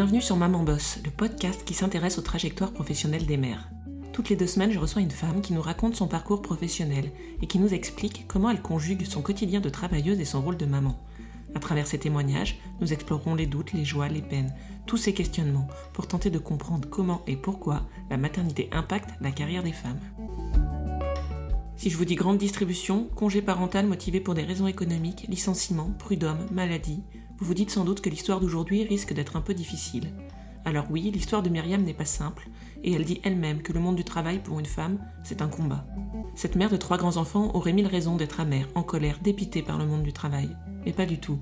Bienvenue sur Maman Boss, le podcast qui s'intéresse aux trajectoires professionnelles des mères. Toutes les deux semaines, je reçois une femme qui nous raconte son parcours professionnel et qui nous explique comment elle conjugue son quotidien de travailleuse et son rôle de maman. À travers ces témoignages, nous explorerons les doutes, les joies, les peines, tous ces questionnements pour tenter de comprendre comment et pourquoi la maternité impacte la carrière des femmes. Si je vous dis grande distribution, congé parental motivé pour des raisons économiques, licenciement, prud'homme, maladie, vous vous dites sans doute que l'histoire d'aujourd'hui risque d'être un peu difficile. Alors oui, l'histoire de Myriam n'est pas simple, et elle dit elle-même que le monde du travail pour une femme, c'est un combat. Cette mère de trois grands-enfants aurait mille raisons d'être amère, en colère, dépitée par le monde du travail. Mais pas du tout.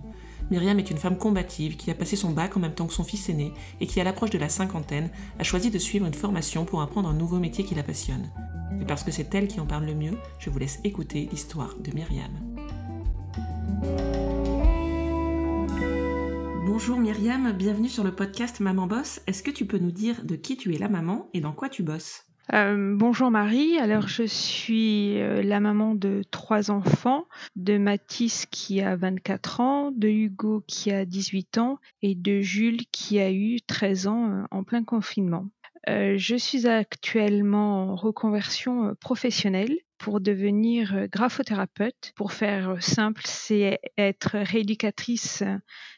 Myriam est une femme combative qui a passé son bac en même temps que son fils aîné et qui, à l'approche de la cinquantaine, a choisi de suivre une formation pour apprendre un nouveau métier qui la passionne. Et parce que c'est elle qui en parle le mieux, je vous laisse écouter l'histoire de Myriam. Bonjour Myriam, bienvenue sur le podcast Maman Boss. Est-ce que tu peux nous dire de qui tu es la maman et dans quoi tu bosses? Euh, bonjour Marie, alors je suis euh, la maman de trois enfants, de Mathis qui a 24 ans, de Hugo qui a 18 ans et de Jules qui a eu 13 ans euh, en plein confinement. je suis actuellement en reconversion professionnelle pour devenir graphothérapeute. Pour faire simple, c'est être rééducatrice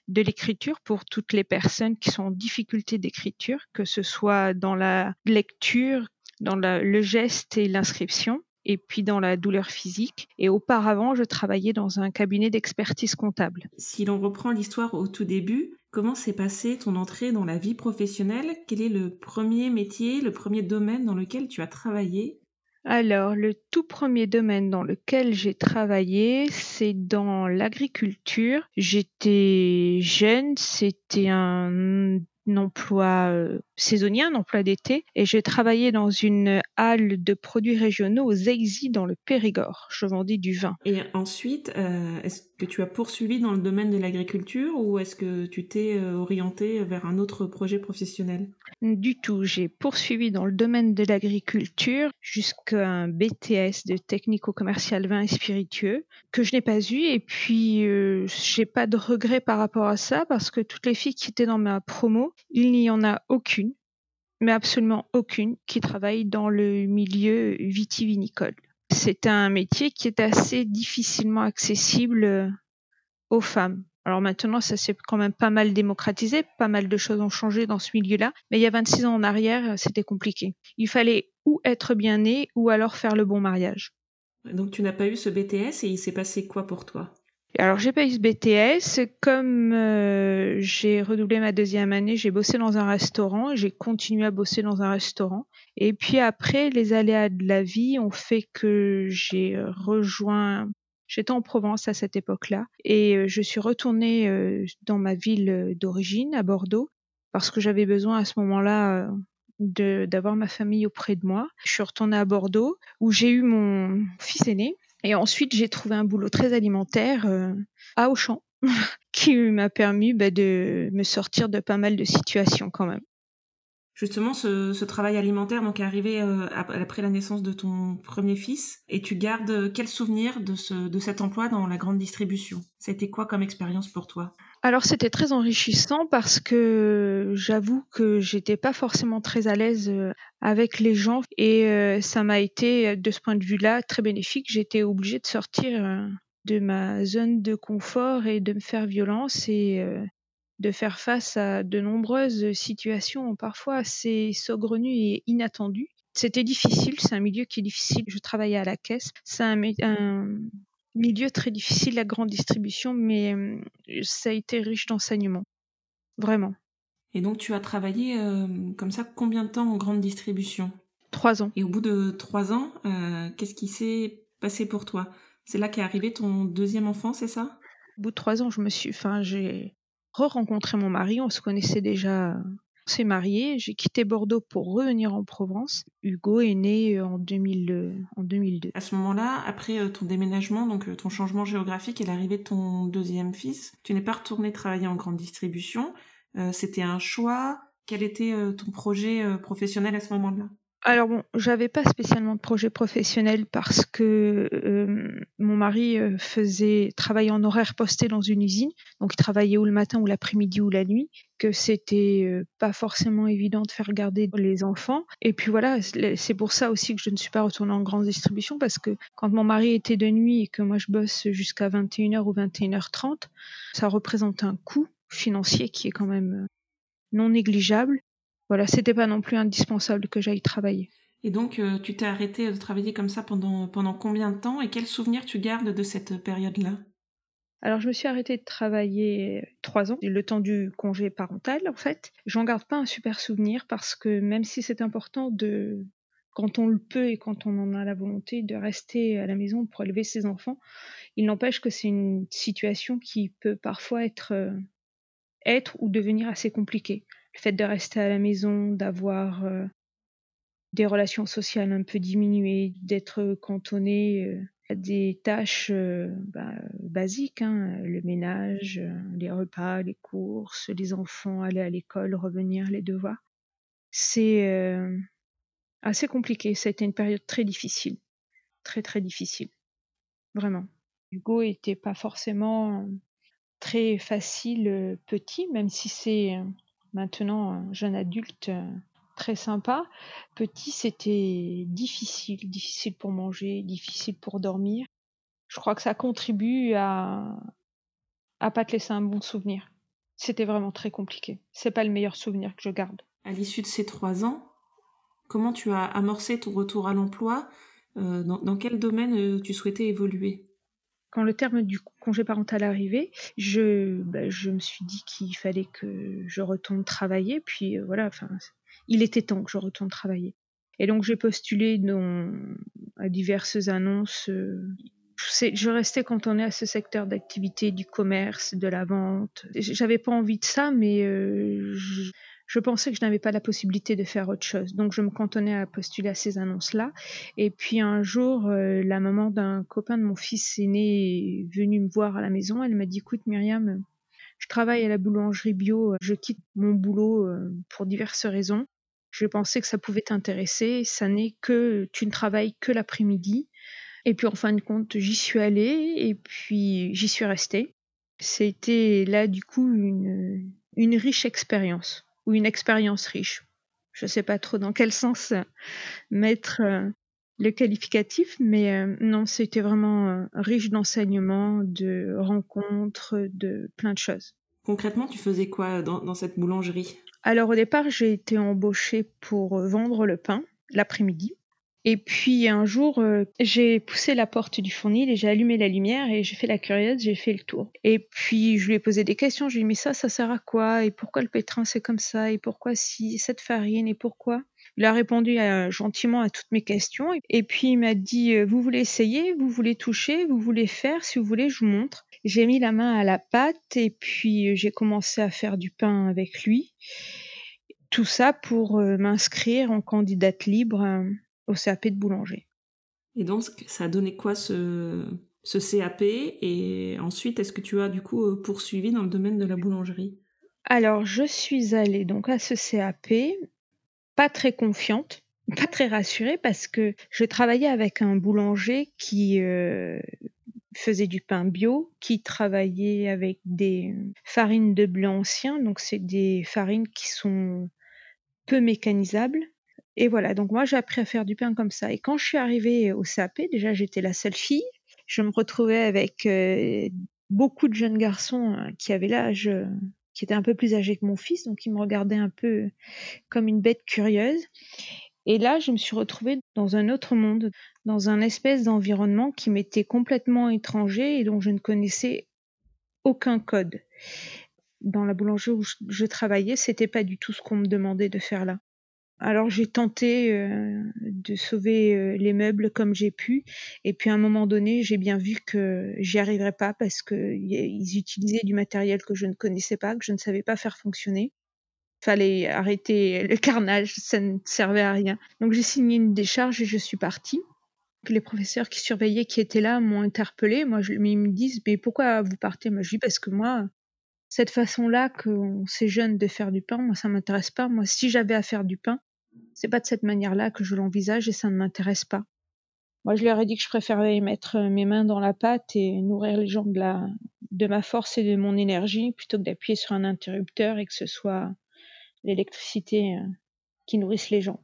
de l'écriture pour toutes les personnes qui sont en difficulté d'écriture, que ce soit dans la lecture, dans le geste et l'inscription et puis dans la douleur physique. Et auparavant, je travaillais dans un cabinet d'expertise comptable. Si l'on reprend l'histoire au tout début, comment s'est passée ton entrée dans la vie professionnelle? Quel est le premier métier, le premier domaine dans lequel tu as travaillé? Alors, le tout premier domaine dans lequel j'ai travaillé, c'est dans l'agriculture. J'étais jeune, c'était un emploi euh, saisonnier, un emploi d'été, et j'ai travaillé dans une halle de produits régionaux aux Exy dans le Périgord. Je vendais du vin. Et ensuite, euh, est-ce que tu as poursuivi dans le domaine de l'agriculture ou est-ce que tu t'es euh, orienté vers un autre projet professionnel? Du tout, j'ai poursuivi dans le domaine de l'agriculture jusqu'à un BTS de technico-commercial vin et spiritueux que je n'ai pas eu et puis euh, j'ai pas de regrets par rapport à ça parce que toutes les filles qui étaient dans ma promo, il n'y en a aucune, mais absolument aucune qui travaille dans le milieu vitivinicole c'est un métier qui est assez difficilement accessible euh, aux femmes. Alors maintenant, ça s'est quand même pas mal démocratisé, pas mal de choses ont changé dans ce milieu-là, mais il y a 26 ans en arrière, euh, c'était compliqué. Il fallait ou être bien né ou alors faire le bon mariage. Donc tu n'as pas eu ce BTS et il s'est passé quoi pour toi? Alors j'ai pas eu ce BTS. Comme euh, j'ai redoublé ma deuxième année, j'ai bossé dans un restaurant. J'ai continué à bosser dans un restaurant. Et puis après, les aléas de la vie ont fait que j'ai euh, rejoint. J'étais en Provence à cette époque-là et euh, je suis retournée dans ma ville d'origine, à Bordeaux, parce que j'avais besoin à ce moment-là d'avoir ma famille auprès de moi. Je suis retournée à Bordeaux où j'ai eu mon fils aîné et ensuite, j'ai trouvé un boulot très alimentaire euh, à Auchan, qui m'a permis bah, de me sortir de pas mal de situations quand même. Justement, ce, travail alimentaire donc arrivé euh, après la naissance de ton premier fils, et tu gardes quel souvenir de, de cet emploi dans la grande distribution? C'était quoi comme expérience pour toi? Alors c'était très enrichissant parce que j'avoue que j'étais pas forcément très à l'aise euh, avec les gens et euh, ça m'a été de ce point de vue-là très bénéfique. J'étais obligée de sortir euh, de ma zone de confort et de me faire violence et de faire face à de nombreuses situations parfois assez saugrenues et inattendues. C'était difficile, c'est un milieu qui est difficile. Je travaillais à la caisse. C'est un, milieu très difficile, la grande distribution, mais euh, ça a été riche d'enseignements. Vraiment. Et donc tu as travaillé euh, comme ça combien de temps en grande distribution? Trois ans. Et au bout de trois ans, euh, qu'est-ce qui s'est passé pour toi? C'est là qu'est arrivé ton deuxième enfant, c'est ça? Au bout de trois ans, je me suis, enfin, j'ai re-rencontré mon mari. On se connaissait déjà s'est marié, j'ai quitté Bordeaux pour revenir en Provence. Hugo est né euh, en, 2000, euh, en 2002. À ce moment-là, après euh, ton déménagement, donc ton changement géographique et l'arrivée de ton deuxième fils, tu n'es pas retourné travailler en grande distribution. C'était un choix. Quel était ton projet professionnel à ce moment-là? Alors bon, j'avais pas spécialement de projet professionnel parce que euh, mari euh, faisait travailler en horaire posté dans une usine, donc il travaillait ou le matin ou l'après-midi ou la nuit, que c'était euh, pas forcément évident de faire garder les enfants. Et puis voilà, c'est pour ça aussi que je ne suis pas retournée en grande distribution parce que quand mon mari était de nuit et que moi je bosse jusqu'à 21h ou 21h30, ça représente un coût financier qui est quand même non négligeable voilà, c'était pas non plus indispensable que j'aille travailler. Et donc, euh, tu t'es arrêté de travailler comme ça pendant, pendant combien de temps? Et quels souvenirs tu gardes de cette période-là? Alors, je me suis arrêtée de travailler trois ans, le temps du congé parental, en fait. J'en garde pas un super souvenir parce que même si c'est important de, quand on le peut et quand on en a la volonté, de rester à la maison pour élever ses enfants, il n'empêche que c'est une situation qui peut parfois être, euh, être ou devenir assez compliquée. Le fait de rester à la maison, d'avoir euh, des relations sociales un peu diminuées, d'être cantonné euh, à des tâches euh, bah, basiques, hein, le ménage, les repas, les courses, les enfants, aller à l'école, revenir, les devoirs. C'est assez compliqué. Ça a été une période très difficile, très très difficile, vraiment. Hugo était pas forcément très facile petit, même si c'est maintenant un jeune adulte euh, très sympa. Petit, c'était difficile, difficile pour manger, difficile pour dormir. Je crois que ça contribue à à pas te laisser un bon souvenir. C'était vraiment très compliqué. C'est pas le meilleur souvenir que je garde. À l'issue de ces trois ans, comment tu as amorcé ton retour à l'emploi? Euh, dans, quel domaine euh, tu souhaitais évoluer? Quand le terme du congé parental arrivait, je, bah, je me suis dit qu'il fallait que je retourne travailler. Puis euh, voilà, enfin, il était temps que je retourne travailler. Et donc j'ai postulé dans, à diverses annonces. Euh, je restais cantonné à ce secteur d'activité du commerce, de la vente. J'avais pas envie de ça, mais euh, je pensais que je n'avais pas la possibilité de faire autre chose. Donc je me cantonnais à postuler à ces annonces-là. Et puis un jour, euh, la maman d'un copain de mon fils aîné est venue me voir à la maison. Elle m'a dit, écoute Myriam, je travaille à la boulangerie bio, je quitte mon boulot euh, pour diverses raisons. Je pensais que ça pouvait t'intéresser. Ça n'est que tu ne travailles que l'après-midi. Et puis en fin de compte, j'y suis allée et puis j'y suis restée. C'était là du coup une, une riche expérience ou une expérience riche. Je ne sais pas trop dans quel sens euh, mettre euh, le qualificatif, mais euh, non, c'était vraiment riche d'enseignements, de rencontres, de plein de choses. Concrètement, tu faisais quoi dans, dans cette boulangerie? Alors au départ, j'ai été embauchée pour vendre le pain l'après-midi. Et puis un jour, euh, j'ai poussé la porte du fournil et j'ai allumé la lumière et j'ai fait la curieuse, j'ai fait le tour. Et puis je lui ai posé des questions, je lui ai dit mais ça, ça sert à quoi? Et pourquoi le pétrin c'est comme ça? Et pourquoi si cette farine? Et pourquoi? Il a répondu euh, gentiment à toutes mes questions et puis il m'a dit euh, vous voulez essayer, vous voulez toucher, vous voulez faire, si vous voulez je vous montre. J'ai mis la main à la pâte et puis j'ai commencé à faire du pain avec lui. Tout ça pour m'inscrire en candidate libre au CAP de boulanger. Et donc, ça a donné quoi ce, ce CAP Et ensuite, est-ce que tu as du coup euh, poursuivi dans le domaine de la boulangerie? Alors, je suis allée donc à ce CAP, pas très confiante, pas très rassurée parce que je travaillais avec un boulanger qui euh, faisait du pain bio, qui travaillait avec des farines de blé ancien, donc c'est des farines qui sont peu mécanisables et voilà, donc moi j'ai appris à faire du pain comme ça. Et quand je suis arrivée au CAP, déjà j'étais la seule fille. Je me retrouvais avec euh, beaucoup de jeunes garçons euh, qui avaient l'âge, euh, qui étaient un peu plus âgés que mon fils, donc ils me regardaient un peu comme une bête curieuse. Et là, je me suis retrouvée dans un autre monde, dans un espèce d'environnement qui m'était complètement étranger et dont je ne connaissais aucun code. Dans la boulangerie où je travaillais, c'était pas du tout ce qu'on me demandait de faire là. Alors j'ai tenté euh, de sauver euh, les meubles comme j'ai pu, et puis à un moment donné, j'ai bien vu que j'y arriverais pas parce qu'ils utilisaient du matériel que je ne connaissais pas, que je ne savais pas faire fonctionner. Fallait arrêter le carnage, ça ne servait à rien. Donc j'ai signé une décharge et je suis partie. Les professeurs qui surveillaient, qui étaient là, m'ont interpellée. Moi, ils me disent, mais pourquoi vous partez? Moi, je dis parce que moi, cette façon-là que c'est jeune de faire du pain, moi, ça m'intéresse pas. Moi, si j'avais à faire du pain, c'est pas de cette manière-là que je l'envisage et ça ne m'intéresse pas. Moi, je leur ai dit que je préférais mettre euh, mes mains dans la pâte et nourrir les gens de, de ma force et de mon énergie plutôt que d'appuyer sur un interrupteur et que ce soit l'électricité euh, qui nourrisse les gens.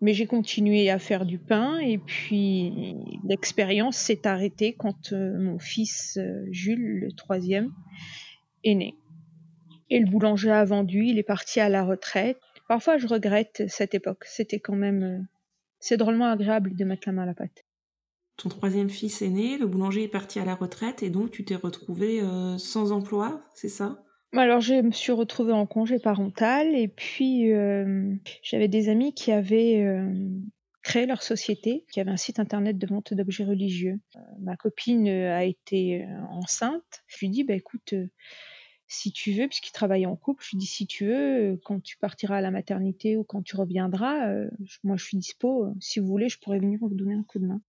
Mais j'ai continué à faire du pain et puis l'expérience s'est arrêtée quand euh, mon fils Jules, le troisième, est né. Et le boulanger a vendu, il est parti à la retraite. Parfois, je regrette cette époque. C'était quand même c'est drôlement agréable de mettre la main à la pâte. Ton troisième fils est né, le boulanger est parti à la retraite et donc tu t'es retrouvée euh, sans emploi, c'est ça? Alors je me suis retrouvée en congé parental et puis euh, j'avais des amis qui avaient euh, créé leur société, qui avait un site internet de vente d'objets religieux. ma copine a été enceinte. Je lui dis bah écoute si tu veux, puisqu'il travaillait en couple, je lui dis si tu veux, quand tu partiras à la maternité ou quand tu reviendras, euh, moi je suis dispo. Euh, si vous voulez, je pourrais venir vous donner un coup de main.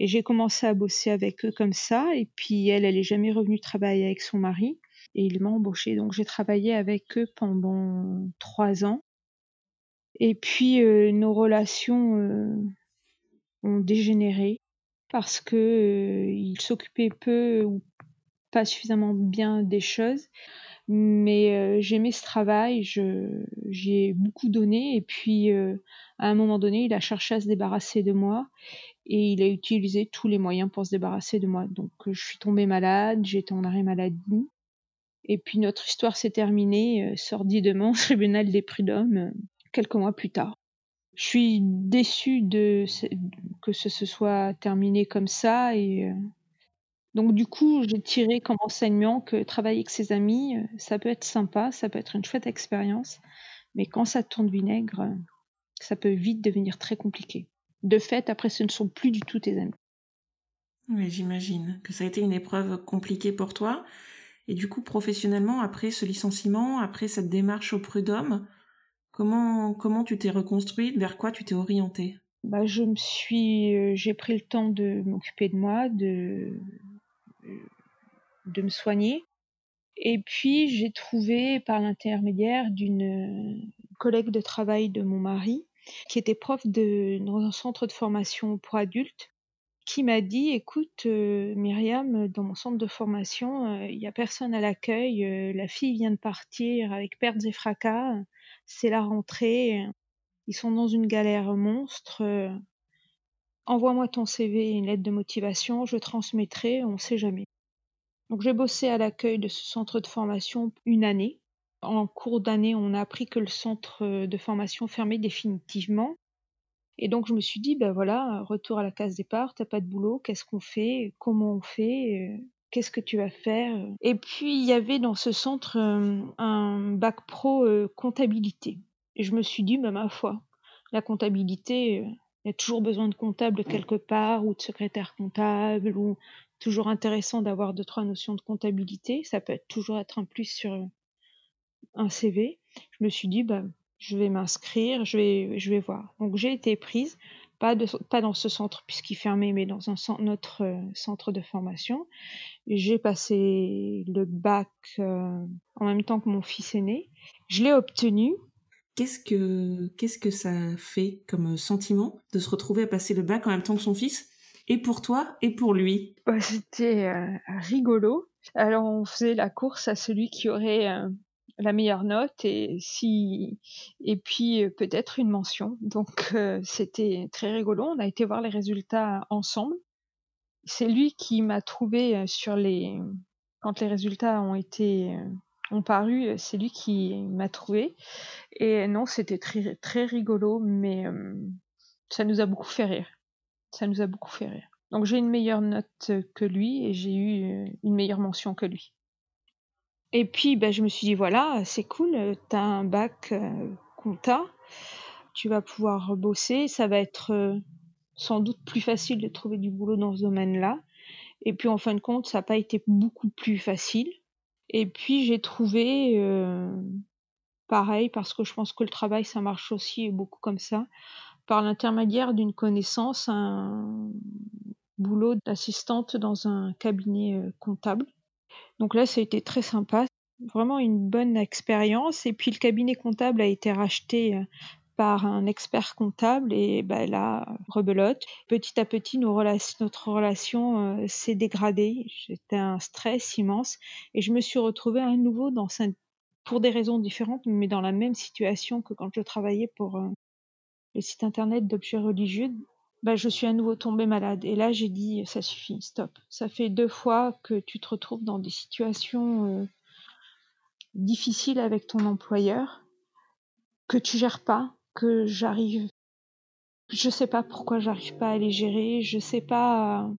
Et j'ai commencé à bosser avec eux comme ça. Et puis elle, elle est jamais revenue travailler avec son mari. Et il m'a embauché. Donc j'ai travaillé avec eux pendant trois ans. Et puis euh, nos relations ont dégénéré parce que il s'occupait peu ou pas suffisamment bien des choses. Mais euh, j'aimais ce travail, j'y ai beaucoup donné. Et puis, euh, à un moment donné, il a cherché à se débarrasser de moi. Et il a utilisé tous les moyens pour se débarrasser de moi. Donc, euh, je suis tombée malade, j'étais en arrêt maladie. Et puis, notre histoire s'est terminée sordidement au tribunal des prud'hommes quelques mois plus tard. Je suis déçue que ce se soit terminé comme ça et donc du coup, j'ai tiré comme enseignement que travailler avec ses amis, euh, ça peut être sympa, ça peut être une chouette expérience, mais quand ça tourne vinaigre, euh, ça peut vite devenir très compliqué. De fait, après, ce ne sont plus du tout tes amis. Oui, j'imagine que ça a été une épreuve compliquée pour toi. Et du coup, professionnellement, après ce licenciement, après cette démarche au prud'homme, comment, comment tu t'es reconstruite? Vers quoi tu t'es orientée? Bah, je me suis, euh, j'ai pris le temps de m'occuper de moi, de de me soigner. Et puis j'ai trouvé par l'intermédiaire d'une collègue de travail de mon mari, qui était prof dans un centre de formation pour adultes, qui m'a dit écoute euh, Myriam, dans mon centre de formation, euh, il n'y a personne à l'accueil, euh, la fille vient de partir avec pertes et fracas, c'est la rentrée, ils sont dans une galère monstre. Envoie-moi ton CV et une lettre de motivation, je transmettrai, on ne sait jamais. Donc j'ai bossé à l'accueil de ce centre de formation une année. En cours d'année, on a appris que le centre euh, de formation fermait définitivement. Et donc je me suis dit, ben voilà, retour à la case départ, t'as pas de boulot, qu'est-ce qu'on fait, comment on fait, euh, qu'est-ce que tu vas faire. Et puis il y avait dans ce centre euh, un bac pro comptabilité. Et je me suis dit, ben ma foi, la comptabilité, il y a toujours besoin de comptable quelque part ou de secrétaire comptable ou toujours intéressant d'avoir deux, trois notions de comptabilité. Ça peut être toujours être un plus sur euh, un CV. Je me suis dit, bah, je vais m'inscrire, je vais, je vais voir. Donc j'ai été prise, pas, de, pas dans ce centre puisqu'il fermait, mais dans un autre euh, centre de formation. J'ai passé le bac euh, en même temps que mon fils est né. Je l'ai obtenu. Qu'est-ce que, qu'est-ce que ça fait comme sentiment de se retrouver à passer le bac en même temps que son fils? Et pour toi et pour lui? C'était euh, rigolo. Alors on faisait la course à celui qui aurait euh, la meilleure note et si et puis euh, peut-être une mention. Donc c'était très rigolo. On a été voir les résultats ensemble. C'est lui qui m'a trouvé sur les quand les résultats ont été ont paru, c'est lui qui m'a trouvé. Et non, c'était très très rigolo, mais ça nous a beaucoup fait rire. Ça nous a beaucoup fait rire. Donc j'ai une meilleure note que lui et j'ai eu euh, une meilleure mention que lui. Et puis ben, je me suis dit voilà, c'est cool, t'as un bac euh, compta, tu vas pouvoir bosser, ça va être euh, sans doute plus facile de trouver du boulot dans ce domaine-là. Et puis en fin de compte, ça n'a pas été beaucoup plus facile. Et puis j'ai trouvé pareil parce que je pense que le travail ça marche aussi beaucoup comme ça par l'intermédiaire d'une connaissance un boulot d'assistante dans un cabinet euh, comptable. Donc là, ça a été très sympa, vraiment une bonne expérience. Et puis le cabinet comptable a été racheté euh, par un expert comptable et ben là, rebelote. Petit à petit, notre relation euh, s'est dégradée. C'était un stress immense et je me suis retrouvée à nouveau dans pour des raisons différentes, mais dans la même situation que quand je travaillais pour euh, le site internet d'objets religieux. Ben, je suis à nouveau tombée malade. Et là, j'ai dit, ça suffit, stop. Ça fait deux fois que tu te retrouves dans des situations euh, difficiles avec ton employeur, que tu gères pas, que j'arrive. Je sais pas pourquoi j'arrive pas à les gérer. Je sais pas.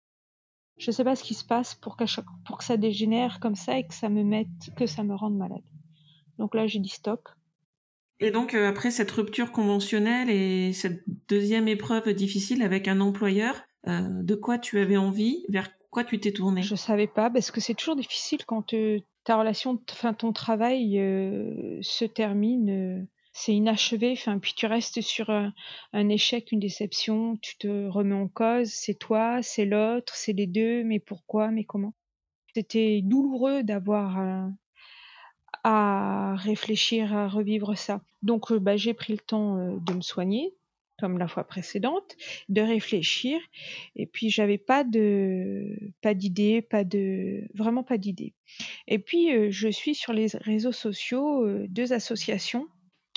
Je sais pas ce qui se passe pour, chaque, pour que ça dégénère comme ça et que ça me mette, que ça me rende malade. Donc là, j'ai dit stop. Et donc euh, après cette rupture conventionnelle et cette deuxième épreuve difficile avec un employeur, euh, de quoi tu avais envie, vers quoi tu t'es tournée Je savais pas parce que c'est toujours difficile quand euh, ta relation, enfin ton travail se termine c'est inachevé, enfin, puis tu restes sur un, échec, une déception, tu te remets en cause, c'est toi, c'est l'autre, c'est les deux, mais pourquoi, mais comment? C'était douloureux d'avoir à réfléchir, à revivre ça. Donc euh, bah, j'ai pris le temps euh, de me soigner, comme la fois précédente, de réfléchir, et puis j'avais pas de pas d'idée, pas de vraiment pas d'idée. Et puis euh, je suis sur les réseaux sociaux deux associations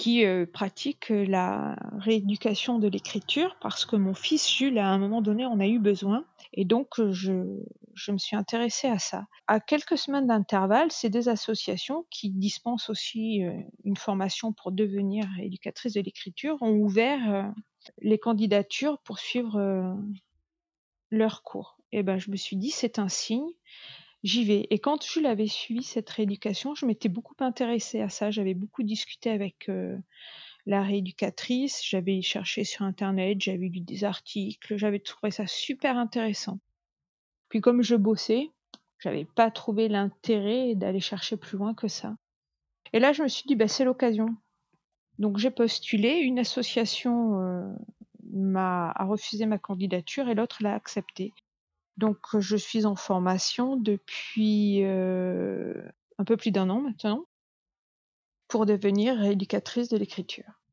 qui euh, pratique euh, la rééducation de l'écriture parce que mon fils Jules, à un moment donné, en a eu besoin. Et donc, euh, je, je me suis intéressée à ça. À quelques semaines d'intervalle, ces deux associations qui dispensent aussi une formation pour devenir éducatrice de l'écriture ont ouvert les candidatures pour suivre leur cours. Et ben, je me suis dit, c'est un signe j'y vais. Et quand je l'avais suivi cette rééducation, je m'étais beaucoup intéressée à ça. J'avais beaucoup discuté avec euh, la rééducatrice, j'avais cherché sur internet, j'avais lu des articles, j'avais trouvé ça super intéressant. Puis comme je bossais, j'avais pas trouvé l'intérêt d'aller chercher plus loin que ça. Et là, je me suis dit, bah, c'est l'occasion. Donc j'ai postulé, une association euh, m'a a refusé ma candidature et l'autre l'a acceptée. Donc, je suis en formation depuis euh, un peu plus d'un an maintenant pour devenir éducatrice de l'écriture.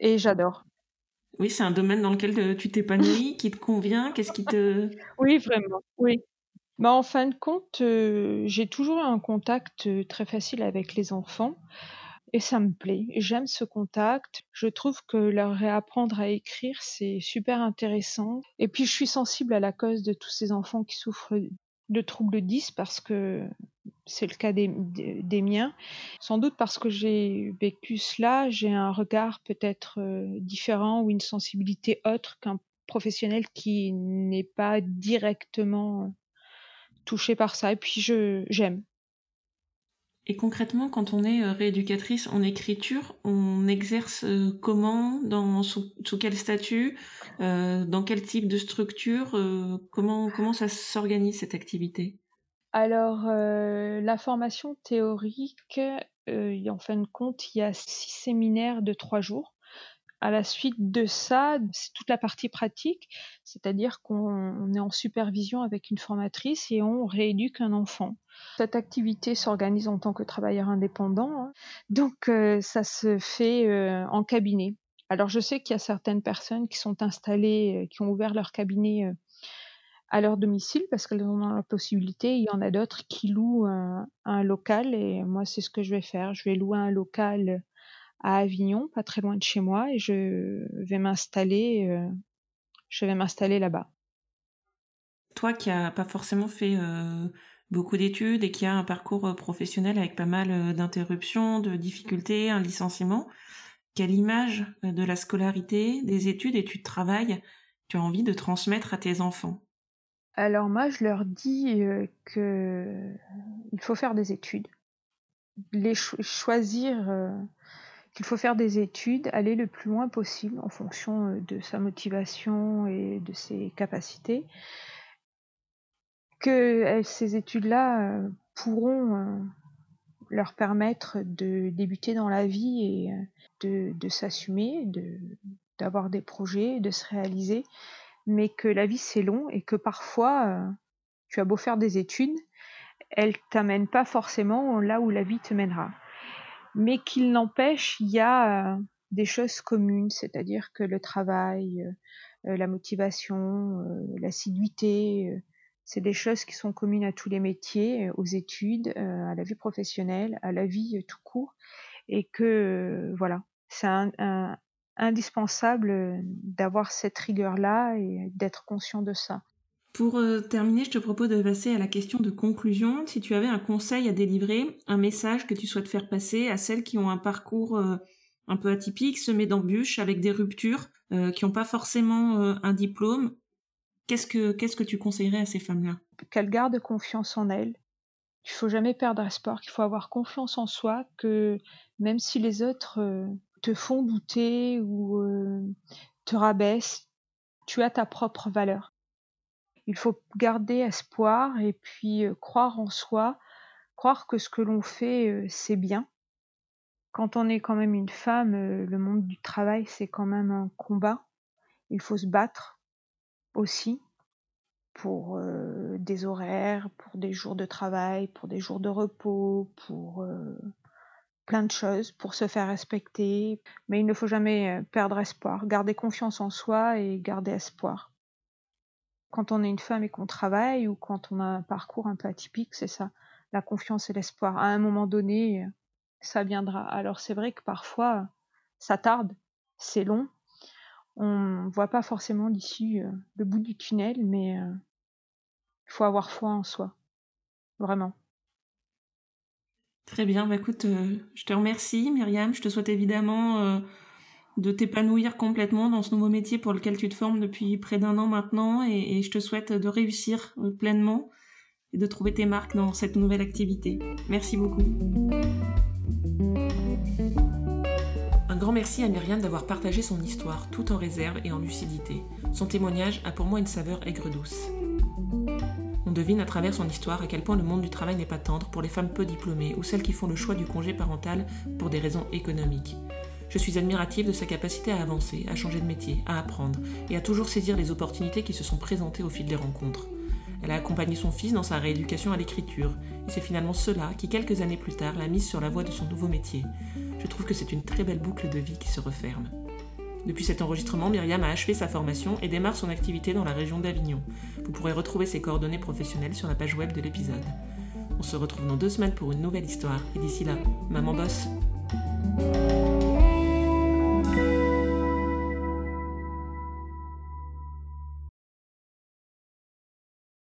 Et j'adore. Oui, c'est un domaine dans lequel euh, tu t'épanouis, qui te convient, qu'est-ce qui te... Oui, vraiment, oui. Bah, en fin de compte, euh, j'ai toujours un contact très facile avec les enfants et ça me plaît. J'aime ce contact. Je trouve que leur réapprendre à écrire, c'est super intéressant. Et puis, je suis sensible à la cause de tous ces enfants qui souffrent de troubles 10 parce que c'est le cas des, des, miens. Sans doute parce que j'ai vécu cela, j'ai un regard peut-être euh, différent ou une sensibilité autre qu'un professionnel qui n'est pas directement touché par ça. Et puis, j'aime. Et concrètement, quand on est euh, rééducatrice en écriture, on exerce euh, comment, dans, sous, quel statut, euh, dans quel type de structure, comment, comment ça s'organise cette activité? Alors, la formation théorique, en fin de compte, il y a six séminaires de trois jours. À la suite de ça, c'est toute la partie pratique, c'est-à-dire qu'on est en supervision avec une formatrice et on rééduque un enfant. Cette activité s'organise en tant que travailleur indépendant, hein. donc euh, ça se fait euh, en cabinet. Alors je sais qu'il y a certaines personnes qui sont installées, euh, qui ont ouvert leur cabinet à leur domicile parce qu'elles ont la possibilité. Il y en a d'autres qui louent un, local et moi c'est ce que je vais faire. Je vais louer un local à Avignon, pas très loin de chez moi, et je vais m'installer, euh, je vais m'installer là-bas. Toi qui n'as pas forcément fait euh, beaucoup d'études et qui a un parcours euh, professionnel avec pas mal d'interruptions, de difficultés, un licenciement, quelle image de la scolarité, des études et tu travailles tu as envie de transmettre à tes enfants? Alors moi, je leur dis que il faut faire des études, les choisir qu'il faut faire des études, aller le plus loin possible en fonction euh, de sa motivation et de ses capacités, que euh, ces études-là euh, pourront leur permettre de débuter dans la vie et de, s'assumer, d'avoir des projets, de se réaliser, mais que la vie c'est long et que parfois tu as beau faire des études, elles t'amènent pas forcément là où la vie te mènera mais qu'il n'empêche, il y a, des choses communes, c'est-à-dire que le travail, la motivation, l'assiduité, c'est des choses qui sont communes à tous les métiers, aux études, à la vie professionnelle, à la vie tout court, et que voilà, c'est indispensable d'avoir cette rigueur-là et d'être conscient de ça. Pour euh, terminer, je te propose de passer à la question de conclusion. Si tu avais un conseil à délivrer, un message que tu souhaites faire passer à celles qui ont un parcours euh, un peu atypique, semé d'embûches, avec des ruptures, euh, qui n'ont pas forcément un diplôme, qu'est-ce que que tu conseillerais à ces femmes-là? Qu'elles gardent confiance en elles. Qu'il faut jamais perdre espoir, qu'il faut avoir confiance en soi, que même si les autres te font douter ou te rabaissent, tu as ta propre valeur il faut garder espoir et puis croire en soi, croire que ce que l'on fait, c'est bien. Quand on est quand même une femme, le monde du travail, c'est quand même un combat. Il faut se battre aussi pour des horaires, pour des jours de travail, pour des jours de repos, pour plein de choses, pour se faire respecter. Mais il ne faut jamais perdre espoir, garder confiance en soi et garder espoir quand on est une femme et qu'on travaille ou quand on a un parcours un peu atypique, c'est ça, la confiance et l'espoir. À un moment donné, ça viendra. Alors c'est vrai que parfois, ça tarde, c'est long. On ne voit pas forcément d'ici euh, le bout du tunnel, mais euh, il faut avoir foi en soi. Vraiment. Très bien, bah écoute, euh, je te remercie Myriam, je te souhaite évidemment de t'épanouir complètement dans ce nouveau métier pour lequel tu te formes depuis près d'un an maintenant et, je te souhaite de réussir euh, pleinement et de trouver tes marques dans cette nouvelle activité. Merci beaucoup. Un grand merci à Myriam d'avoir partagé son histoire tout en réserve et en lucidité. Son témoignage a pour moi une saveur aigre-douce. On devine à travers son histoire à quel point le monde du travail n'est pas tendre pour les femmes peu diplômées ou celles qui font le choix du congé parental pour des raisons économiques. Je suis admirative de sa capacité à avancer, à changer de métier, à apprendre et à toujours saisir les opportunités qui se sont présentées au fil des rencontres. Elle a accompagné son fils dans sa rééducation à l'écriture, et c'est finalement cela qui, quelques années plus tard, l'a mise sur la voie de son nouveau métier. Je trouve que c'est une très belle boucle de vie qui se referme. Depuis cet enregistrement, Myriam a achevé sa formation et démarre son activité dans la région d'Avignon. Vous pourrez retrouver ses coordonnées professionnelles sur la page web de l'épisode. On se retrouve dans deux semaines pour une nouvelle histoire, et d'ici là, maman bosse